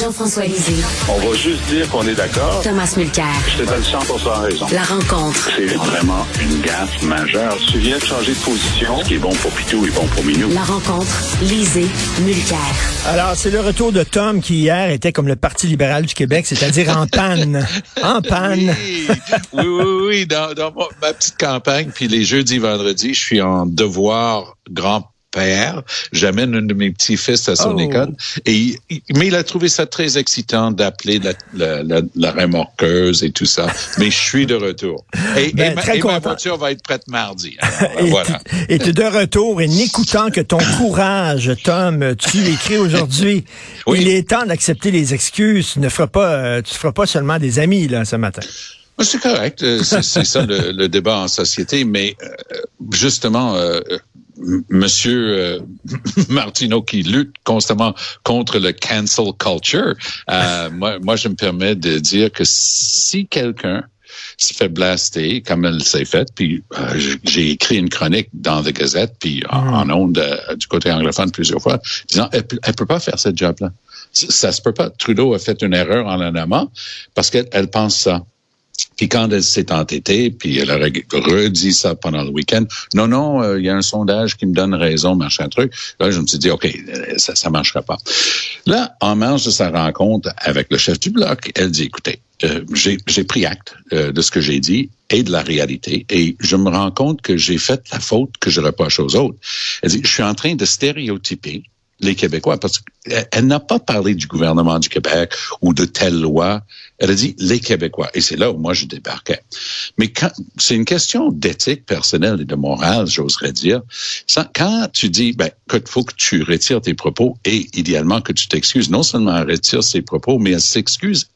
Jean-François Lisée. On va juste dire qu'on est d'accord. Thomas Mulcair. Je te donne 100 raison. La rencontre. C'est vraiment une gaffe majeure. Tu viens de changer de position. Ce qui est bon pour Pitou est bon pour Minou. La rencontre. Lisée. Mulcair. Alors, c'est le retour de Tom qui hier était comme le Parti libéral du Québec, c'est-à-dire en panne. en panne. Oui, oui, oui. oui. Dans, dans ma petite campagne, puis les jeudis, vendredis, je suis en devoir grand père. J'amène un de mes petits-fils à son Oh. école. Et, mais il a trouvé ça très excitant d'appeler la, la, la, la remorqueuse et tout ça. Mais je suis de retour. Et, Ben, et ma, et voiture va être prête mardi. Alors, Et voilà. tu- Et tu es de retour et n'écoutant que ton courage, Tom, tu écris aujourd'hui. Oui. Il est temps d'accepter les excuses. Tu ne feras pas, euh, tu feras pas seulement des amis là ce matin. C'est correct, euh, c'est ça le, le débat en société, mais euh, justement, euh, Monsieur euh, Martineau qui lutte constamment contre le cancel culture, euh, moi, moi je me permets de dire que si quelqu'un se fait blaster comme elle s'est faite, puis euh, j'ai écrit une chronique dans The Gazette, puis en, en ondes euh, du côté anglophone plusieurs fois, disant elle, peut- elle peut pas faire cette job-là. Ça, ça se peut pas. Trudeau a fait une erreur en la nommant parce qu'elle elle pense ça. Puis quand elle s'est entêtée, puis elle a re- redit ça pendant le week-end, non, non, euh, il y a un sondage qui me donne raison, machin truc. Là, je me suis dit, OK, euh, ça ça marchera pas. Là, en marge de sa rencontre avec le chef du bloc, elle dit, écoutez, euh, j'ai pris acte de ce que j'ai dit et de la réalité, et je me rends compte que j'ai fait la faute que je reproche aux autres. Elle dit, je suis en train de stéréotyper les Québécois, parce qu'elle elle n'a pas parlé du gouvernement du Québec ou de telle loi. Elle a dit les Québécois. Et c'est là où moi je débarquais. Mais quand c'est une question d'éthique personnelle et de morale, j'oserais dire. Quand tu dis, ben, faut que tu retires tes propos et idéalement que tu t'excuses, non seulement elle retire ses propos, mais elle s'excuse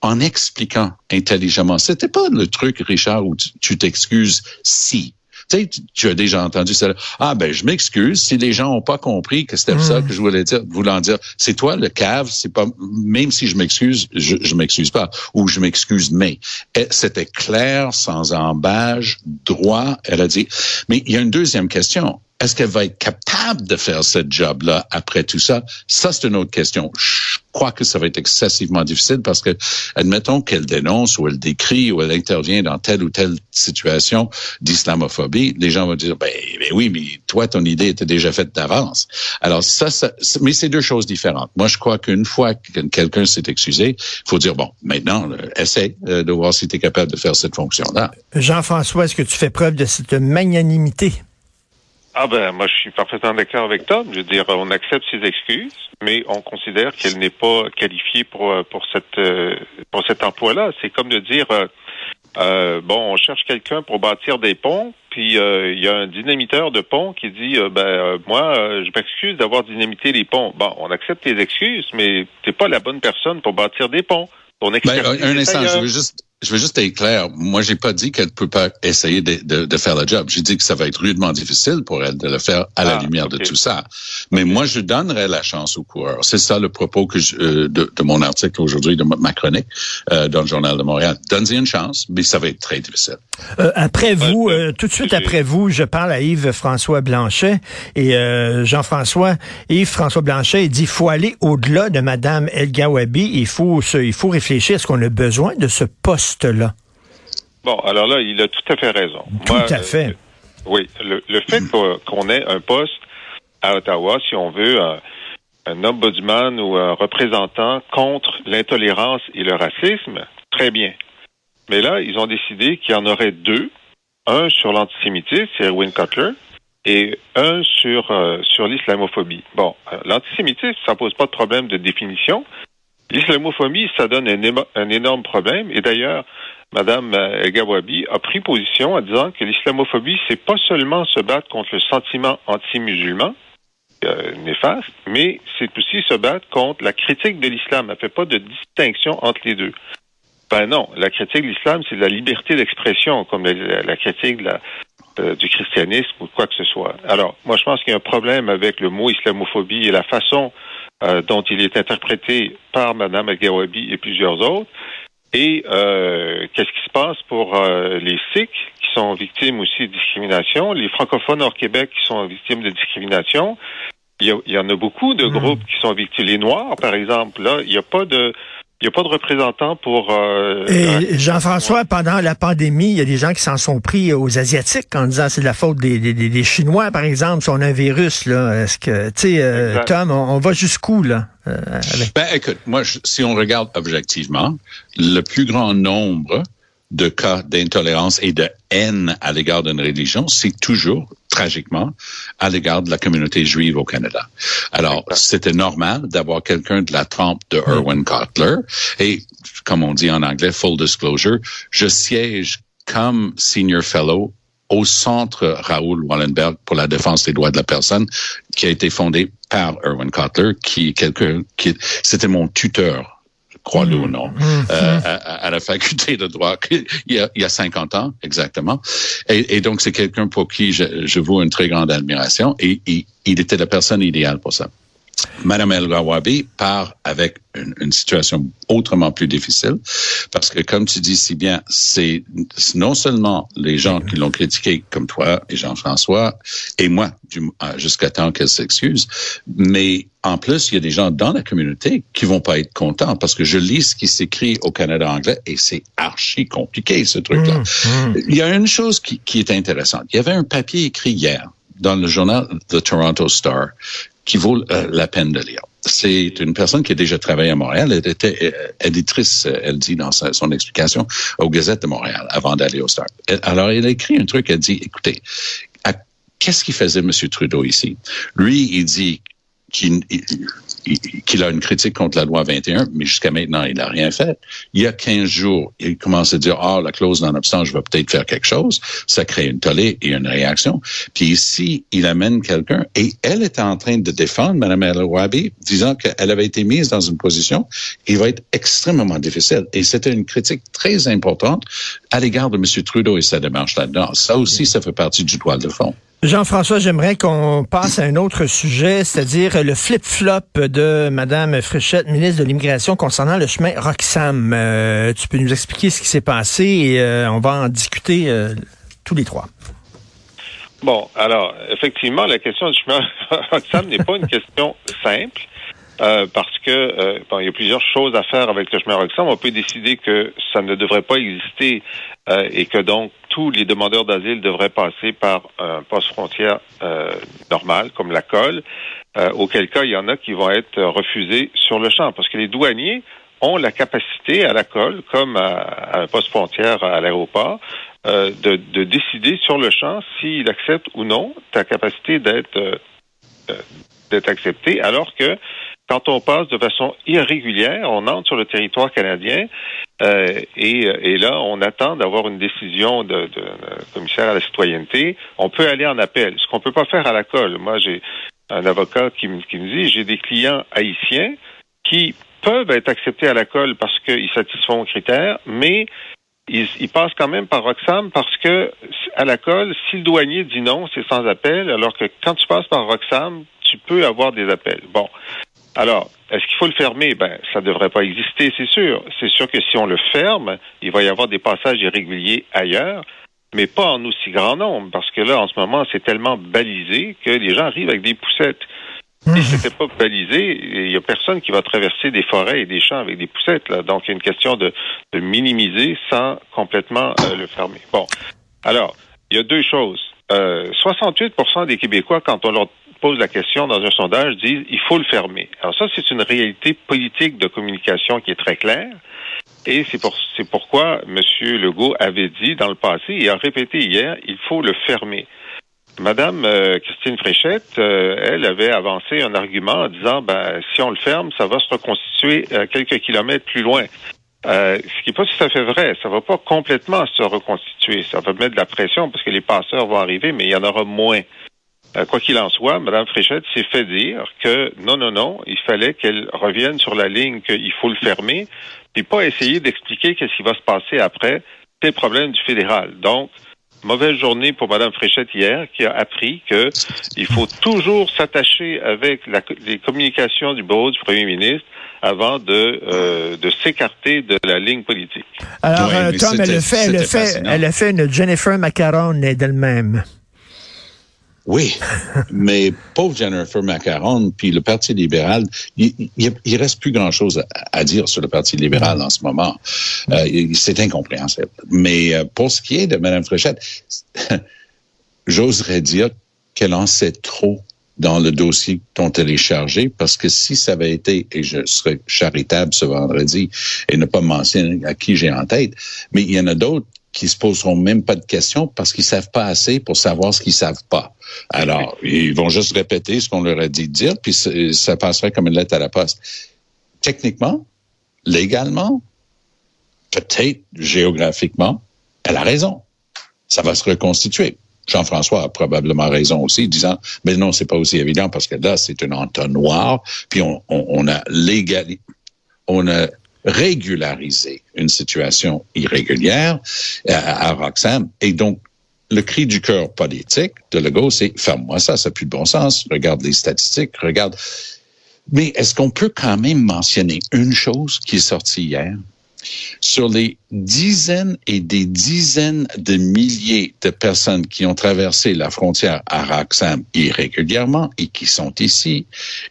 en expliquant intelligemment. C'était pas le truc, Richard, où tu t'excuses si. Tu sais, tu- as déjà entendu ça. Ah ben, je m'excuse si les gens ont pas compris que c'était ça que je voulais dire, voulant dire. C'est toi le cave. C'est pas même si je m'excuse, je, je m'excuse pas ou je m'excuse mais Et c'était clair, sans embâge, droit. Elle a dit. Mais il y a une deuxième question. Est-ce qu'elle va être capable de faire ce job-là après tout ça? Ça, c'est une autre question. Je crois que ça va être excessivement difficile parce que, admettons qu'elle dénonce ou elle décrit ou elle intervient dans telle ou telle situation d'islamophobie, les gens vont dire, ben, ben oui, mais toi, ton idée était déjà faite d'avance. Alors ça, ça mais c'est deux choses différentes. Moi, je crois qu'une fois que quelqu'un s'est excusé, il faut dire, bon, maintenant, essaie euh, de voir si tu es capable de faire cette fonction-là. Jean-François, est-ce que tu fais preuve de cette magnanimité? Ah ben moi je suis parfaitement d'accord avec Tom. Je veux dire, on accepte ses excuses, mais on considère qu'elle n'est pas qualifiée pour euh, pour cette euh, pour cet emploi-là. C'est comme de dire euh, euh, bon, on cherche quelqu'un pour bâtir des ponts, puis euh, il y a un dynamiteur de pont qui dit euh, ben euh, moi je m'excuse d'avoir dynamité les ponts. Bon, on accepte tes excuses, mais t'es pas la bonne personne pour bâtir des ponts. Ben, un je veux juste, je veux juste être clair. Moi, j'ai pas dit qu'elle peut pas essayer de, de, de faire le job. J'ai dit que ça va être rudement difficile pour elle de le faire à la Ah, lumière de tout ça. Mais moi, je donnerais la chance aux coureurs. C'est ça le propos que je, euh, de, de mon article aujourd'hui, de ma, chronique euh, dans le Journal de Montréal. Donne-y une chance, mais ça va être très difficile. Euh, après vous, euh, tout de suite après vous, je parle à Yves-François Blanchet et euh, Jean-François, Yves-François Blanchet, il dit faut aller au-delà de Madame El Gawabi, il faut se, il faut réfléchir, est-ce qu'on a besoin de ce poste-là? Bon, alors là, il a tout à fait raison. Tout Moi, à euh, fait. Oui, le, le fait qu'on qu'on ait un poste à Ottawa, si on veut, un, un ombudsman ou un représentant contre l'intolérance et le racisme, très bien. Mais là, ils ont décidé qu'il y en aurait deux. Un sur l'antisémitisme, c'est Erwin Cutler, et un sur, euh, sur l'islamophobie. Bon, euh, l'antisémitisme, ça pose pas de problème de définition. L'islamophobie, ça donne un, énorme problème. Et d'ailleurs, Madame euh, Gawabi a pris position en disant que l'islamophobie, c'est pas seulement se battre contre le sentiment anti-musulman, euh, néfaste, mais c'est aussi se battre contre la critique de l'islam. Elle fait pas de distinction entre les deux. Ben non, la critique de l'islam, c'est la liberté d'expression, comme la, critique de euh, du christianisme ou de quoi que ce soit. Alors, moi, je pense qu'il y a un problème avec le mot islamophobie et la façon euh, dont il est interprété par Mme El-Gawabi et plusieurs autres. Et euh, qu'est-ce qui se passe pour euh, les Sikhs qui sont victimes aussi de discrimination, les francophones hors Québec qui sont victimes de discrimination, il y, a- il y en a beaucoup de Hmm. groupes qui sont victimes. Les Noirs, par exemple, là, il n'y a pas de, il y a pas de représentants pour. euh, Et Jean-François, pendant la pandémie, il y a des gens qui s'en sont pris aux Asiatiques en disant c'est de la faute des, des, des- Chinois, par exemple, si on a un virus. là. Est-ce que, tu sais, euh. Tom, on, on va jusqu'où, là? euh, avec- Ben, écoute, moi, je- si on regarde objectivement, le plus grand nombre de cas d'intolérance et de haine à l'égard d'une religion, c'est toujours, tragiquement, à l'égard de la communauté juive au Canada. Alors, c'était normal d'avoir quelqu'un de la trempe de Erwin Cutler. Et, comme on dit en anglais, full disclosure, je siège comme senior fellow au centre Raoul Wallenberg pour la défense des droits de la personne, qui a été fondé par Erwin Cutler, qui est quelqu'un qui c'était mon tuteur crois-le ou non, euh, à, à la faculté de droit il y a, il y a 50 ans exactement. Et, et donc c'est quelqu'un pour qui je, je voue une très grande admiration et il, il était la personne idéale pour ça. Madame El Gawabi part avec une, une, situation autrement plus difficile parce que, comme tu dis si bien, c'est non seulement les gens qui l'ont critiqué, comme toi et Jean-François et moi, jusqu'à temps qu'elle s'excuse, mais en plus, il y a des gens dans la communauté qui vont pas être contents parce que je lis ce qui s'écrit au Canada anglais et c'est archi compliqué, ce truc-là. Mmh, mmh. Il y a une chose qui, qui est intéressante. Il y avait un papier écrit hier dans le journal The Toronto Star qui vaut euh, la peine de lire. C'est une personne qui a déjà travaillé à Montréal. Elle était euh, éditrice, elle dit dans son explication, aux Gazettes de Montréal avant d'aller au Star. Alors, elle a écrit un truc, elle dit, écoutez, qu'est-ce qu'il faisait M. Trudeau ici? Lui, il dit qu'il qu'il a une critique contre la loi 21, mais jusqu'à maintenant, il n'a rien fait. Il y a 15 jours, il commence à dire, ah, oh, la clause non-obstant, je vais peut-être faire quelque chose. Ça crée une tollée et une réaction. Puis ici, il amène quelqu'un et elle est en train de défendre Mme El Wabi, disant qu'elle avait été mise dans une position qui va être extrêmement difficile. Et c'était une critique très importante à l'égard de M. Trudeau et sa démarche là-dedans. Ça aussi, ça fait partie du droit de fond. Jean-François, j'aimerais qu'on passe à un autre sujet, c'est-à-dire le flip-flop de Mme Fréchette, ministre de l'Immigration, concernant le chemin Roxham. Euh, tu peux nous expliquer ce qui s'est passé et euh, on va en discuter euh, tous les trois. Bon, alors, effectivement, la question du chemin Roxham n'est pas une question simple. Euh, parce que euh, bon, il y a plusieurs choses à faire avec le chemin Roxham. On peut décider que ça ne devrait pas exister euh, et que donc tous les demandeurs d'asile devraient passer par un poste frontière normal, comme la colle, auquel cas il y en a qui vont être refusés sur le champ, parce que les douaniers ont la capacité à la colle, comme à, un poste frontière à l'aéroport, de, de, décider sur le champ s'ils acceptent ou non ta capacité d'être d'être accepté, alors que quand on passe de façon irrégulière, on entre sur le territoire canadien euh, et, et, là, on attend d'avoir une décision de, de, de, commissaire à la citoyenneté. On peut aller en appel, ce qu'on peut pas faire à la colle. Moi, j'ai un avocat qui me, qui me dit, j'ai des clients haïtiens qui peuvent être acceptés à la colle parce qu'ils satisfont aux critères, mais ils, ils, passent quand même par Roxham parce que à la colle, si le douanier dit non, c'est sans appel, alors que quand tu passes par Roxham, tu peux avoir des appels. Bon. Alors, est-ce qu'il faut le fermer? Ben, ça ne devrait pas exister, c'est sûr. C'est sûr que si on le ferme, il va y avoir des passages irréguliers ailleurs, mais pas en aussi grand nombre, parce que là, en ce moment, c'est tellement balisé que les gens arrivent avec des poussettes. Si c'était pas balisé, il y a personne qui va traverser des forêts et des champs avec des poussettes. Là. Donc, il y a une question de, de minimiser sans complètement euh, le fermer. Bon. Alors, il y a deux choses. Euh, 68% des Québécois, quand on leur pose la question dans un sondage, disent il faut le fermer. Alors ça, c'est une réalité politique de communication qui est très claire. Et c'est pour, c'est pourquoi M. Legault avait dit dans le passé et a répété hier, il faut le fermer. Madame euh, Christine Fréchette, euh, elle avait avancé un argument en disant, ben, si on le ferme, ça va se reconstituer euh, quelques kilomètres plus loin. Euh, ce qui n'est pas tout à fait vrai. Ça va pas complètement se reconstituer. Ça va mettre de la pression parce que les passeurs vont arriver, mais il y en aura moins. Euh, quoi qu'il en soit, Mme Fréchette s'est fait dire que non, non, non, il fallait qu'elle revienne sur la ligne qu'il faut le fermer, puis pas essayer d'expliquer qu'est-ce qui va se passer après. C'est le problème du fédéral. Donc, mauvaise journée pour Mme Fréchette hier, qui a appris que il faut toujours s'attacher avec la, les communications du bureau du premier ministre avant de, euh, de s'écarter de la ligne politique. Alors, oui, euh, Tom, elle a, fait, elle, a fait, elle a fait une Jennifer Macaron d'elle-même. Oui, mais pauvre Jennifer Macaron, puis le Parti libéral, il, il, reste plus grand-chose à, dire sur le Parti libéral en ce moment. Euh, c'est incompréhensible. Mais euh, pour ce qui est de Mme Fréchette, j'oserais dire qu'elle en sait trop dans le dossier dont elle est chargée, parce que si ça avait été, et je serais charitable ce vendredi et ne pas mentionner à qui j'ai en tête, mais il y en a d'autres qui se poseront même pas de questions parce qu'ils savent pas assez pour savoir ce qu'ils savent pas. Alors, ils vont juste répéter ce qu'on leur a dit de dire, puis ça passerait comme une lettre à la poste. Techniquement, légalement, peut-être géographiquement, elle a raison. Ça va se reconstituer. Jean-François a probablement raison aussi, disant, mais non, c'est pas aussi évident parce que là, c'est un entonnoir, puis on, on, a légalisé, on a régularisé une situation irrégulière à, à Roxham. Et donc, le cri du cœur politique de Legault, c'est ferme-moi ça, ça n'a plus de bon sens. Regarde les statistiques, regarde. Mais est-ce qu'on peut quand même mentionner une chose qui est sortie hier? Sur les dizaines et des dizaines de milliers de personnes qui ont traversé la frontière à Roxham irrégulièrement et qui sont ici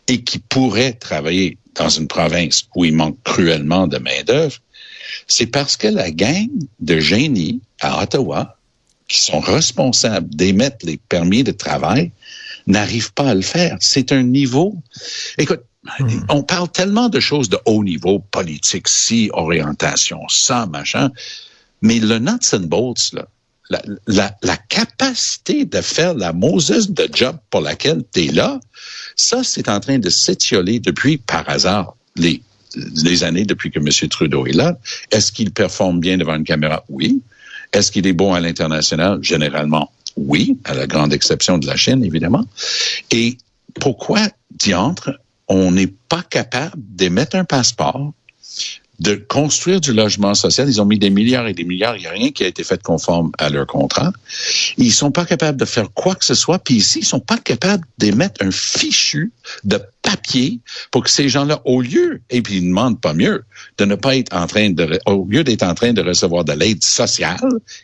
et qui pourraient travailler dans une province où il manque cruellement de main-d'œuvre, c'est parce que la gang de génies à Ottawa, qui sont responsables d'émettre les permis de travail, n'arrivent pas à le faire. C'est un niveau. Écoute, hmm. on parle tellement de choses de haut niveau, politique, si, orientation, ça, machin, mais le nuts and bolts, là, la, capacité de faire la Moses de job pour laquelle tu es là, ça, c'est en train de s'étioler depuis, par hasard, les, les années depuis que M. Trudeau est là. Est-ce qu'il performe bien devant une caméra? Oui. Est-ce qu'il est bon à l'international? Généralement, oui, à la grande exception de la Chine, évidemment. Et pourquoi, diantre, on n'est pas capable d'émettre un passeport de construire du logement social. Ils ont mis des milliards et des milliards. Il n'y a rien qui a été fait conforme à leur contrat. Ils sont pas capables de faire quoi que ce soit. Puis ici, ils sont pas capables d'émettre un fichu de papier pour que ces gens-là, au lieu, et puis ils ne demandent pas mieux, de ne pas être en train de, au lieu d'être en train de recevoir de l'aide sociale,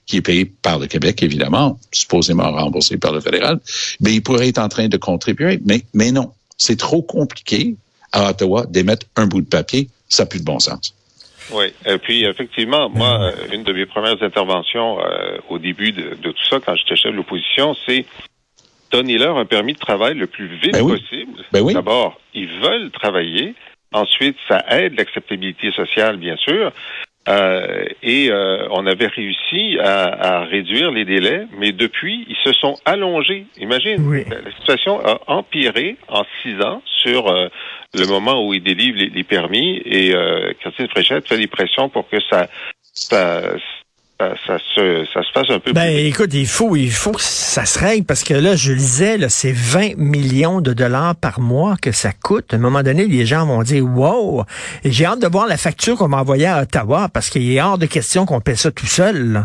qui est payée par le Québec, évidemment, supposément remboursée par le fédéral, mais ils pourraient être en train de contribuer. Mais, mais non. C'est trop compliqué à Ottawa d'émettre un bout de papier. Ça n'a plus de bon sens. Oui, et puis effectivement, moi, une de mes premières interventions euh, au début de, tout ça, quand j'étais chef de l'opposition, c'est donnez-leur un permis de travail le plus vite ben possible. Ben D'abord, ils veulent travailler. Ensuite, ça aide l'acceptabilité sociale, bien sûr. Euh, et euh, on avait réussi à, à, réduire les délais, mais depuis, ils se sont allongés. Imagine, la, situation a empiré en six ans sur euh, le moment où ils délivrent les, les permis et euh, Christine Fréchette fait des pressions pour que ça, ça, ça, se, ça se passe un peu ben, écoute, il faut, il faut que ça se règle parce que là, je lisais, là, c'est 20 millions de dollars par mois que ça coûte. À un moment donné, les gens vont dire, wow! Et j'ai hâte de voir la facture qu'on m'a envoyée à Ottawa parce qu'il est hors de question qu'on paie ça tout seul.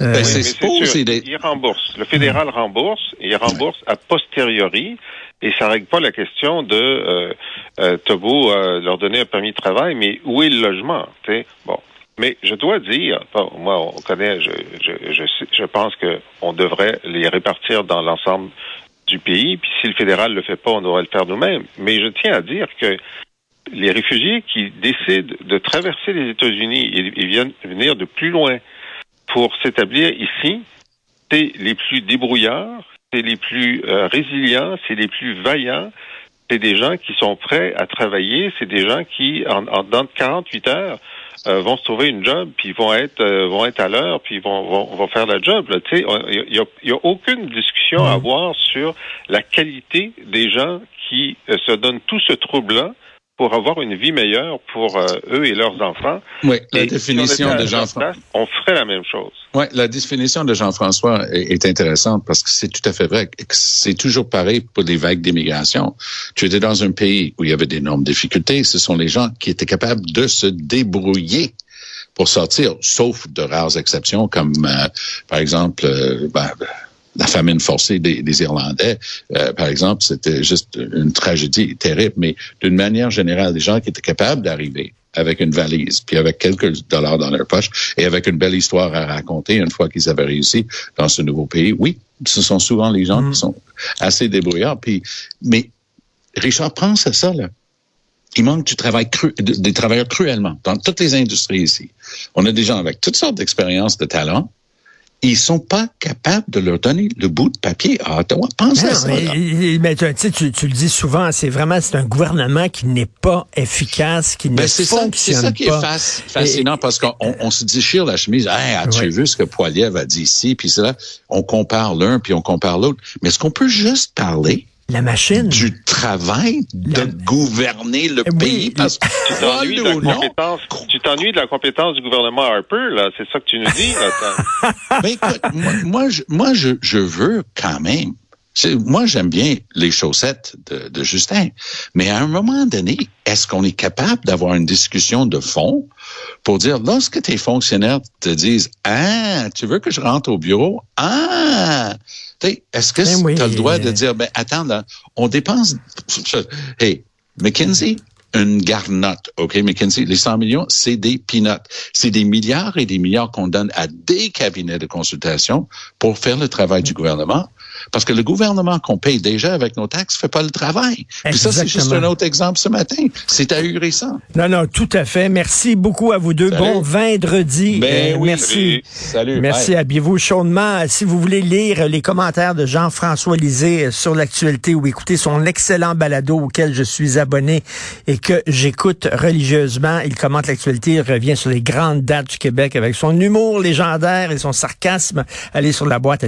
Euh, ben, c'est Il rembourse. Le fédéral rembourse et il rembourse a posteriori et ça règle pas la question de euh, euh, beau euh, leur donner un permis de travail, mais où est le logement? sais? Bon. Mais je dois dire, moi, on connaît, je, je, je, je pense qu'on devrait les répartir dans l'ensemble du pays. Puis si le fédéral le fait pas, on devrait le faire nous-mêmes. Mais je tiens à dire que les réfugiés qui décident de traverser les États-Unis et, viennent venir de plus loin pour s'établir ici, c'est les plus débrouillards, c'est les plus euh, résilients, c'est les plus vaillants, c'est des gens qui sont prêts à travailler, c'est des gens qui, en, en dans 48 heures, euh, vont se trouver une job, puis vont être euh, vont être à l'heure, puis vont, vont, vont faire la job. Il n'y a, y a, aucune discussion à avoir sur la qualité des gens qui euh, se donnent tout ce trouble-là pour avoir une vie meilleure pour eux et leurs enfants. Oui, la définition de Jean-François. On ferait la même chose. Oui, la définition de Jean-François est, intéressante parce que c'est tout à fait vrai. C'est toujours pareil pour les vagues d'immigration. Tu étais dans un pays où il y avait d'énormes difficultés. Ce sont les gens qui étaient capables de se débrouiller pour sortir, sauf de rares exceptions comme, euh, par exemple, euh, ben, la famine forcée des, Irlandais, euh, par exemple, c'était juste une tragédie terrible, mais d'une manière générale, les gens qui étaient capables d'arriver avec une valise, puis avec quelques dollars dans leur poche et avec une belle histoire à raconter une fois qu'ils avaient réussi dans ce nouveau pays. Oui, ce sont souvent les gens qui sont assez débrouillards. Puis, mais Richard, pense à ça, là. Il manque du travail cru, des travailleurs cruellement dans toutes les industries ici. On a des gens avec toutes sortes d'expériences, de talents, ils sont pas capables de leur donner le bout de papier à Ottawa. Pense à ça. Mais, mais tu, tu, le dis souvent, c'est vraiment c'est un gouvernement qui n'est pas efficace, qui ben ne fonctionne C'est ça qui est fascinant parce qu'on on, se déchire la chemise. Hey, as-tu vu ce que Poiliev a dit ici? Puis là, on compare l'un puis on compare l'autre. Mais est-ce qu'on peut juste parler la machine. Du travail de gouverner le pays. Parce que tu t'ennuies de, la compétence, tu t'ennuies de la compétence du gouvernement Harper, là. C'est ça que tu nous dis, là. Ben, écoute, moi, je, moi je, je veux quand même moi, j'aime bien les chaussettes de, de, Justin, mais à un moment donné, est-ce qu'on est capable d'avoir une discussion de fond pour dire, lorsque tes fonctionnaires te disent, ah, tu veux que je rentre au bureau? Ah, est-ce que ben tu as le droit de dire, ben attends, là, on dépense... Hey, McKinsey, une garnotte, OK, McKinsey, les 100 millions, c'est des peanuts. C'est des milliards et des milliards qu'on donne à des cabinets de consultation pour faire le travail du gouvernement. Parce que le gouvernement qu'on paye déjà avec nos taxes fait pas le travail. Puis ça, c'est juste un autre exemple ce matin. C'est ahurissant. Non, non, tout à fait. Merci beaucoup à vous deux. Bon vendredi. Ben euh, oui, merci. Salut. Merci. Habillez-vous chaudement. Si vous voulez lire les commentaires de Jean-François Lisée sur l'actualité ou écouter son excellent balado auquel je suis abonné et que j'écoute religieusement, il commente l'actualité, il revient sur les grandes dates du Québec avec son humour légendaire et son sarcasme. Allez sur la boîte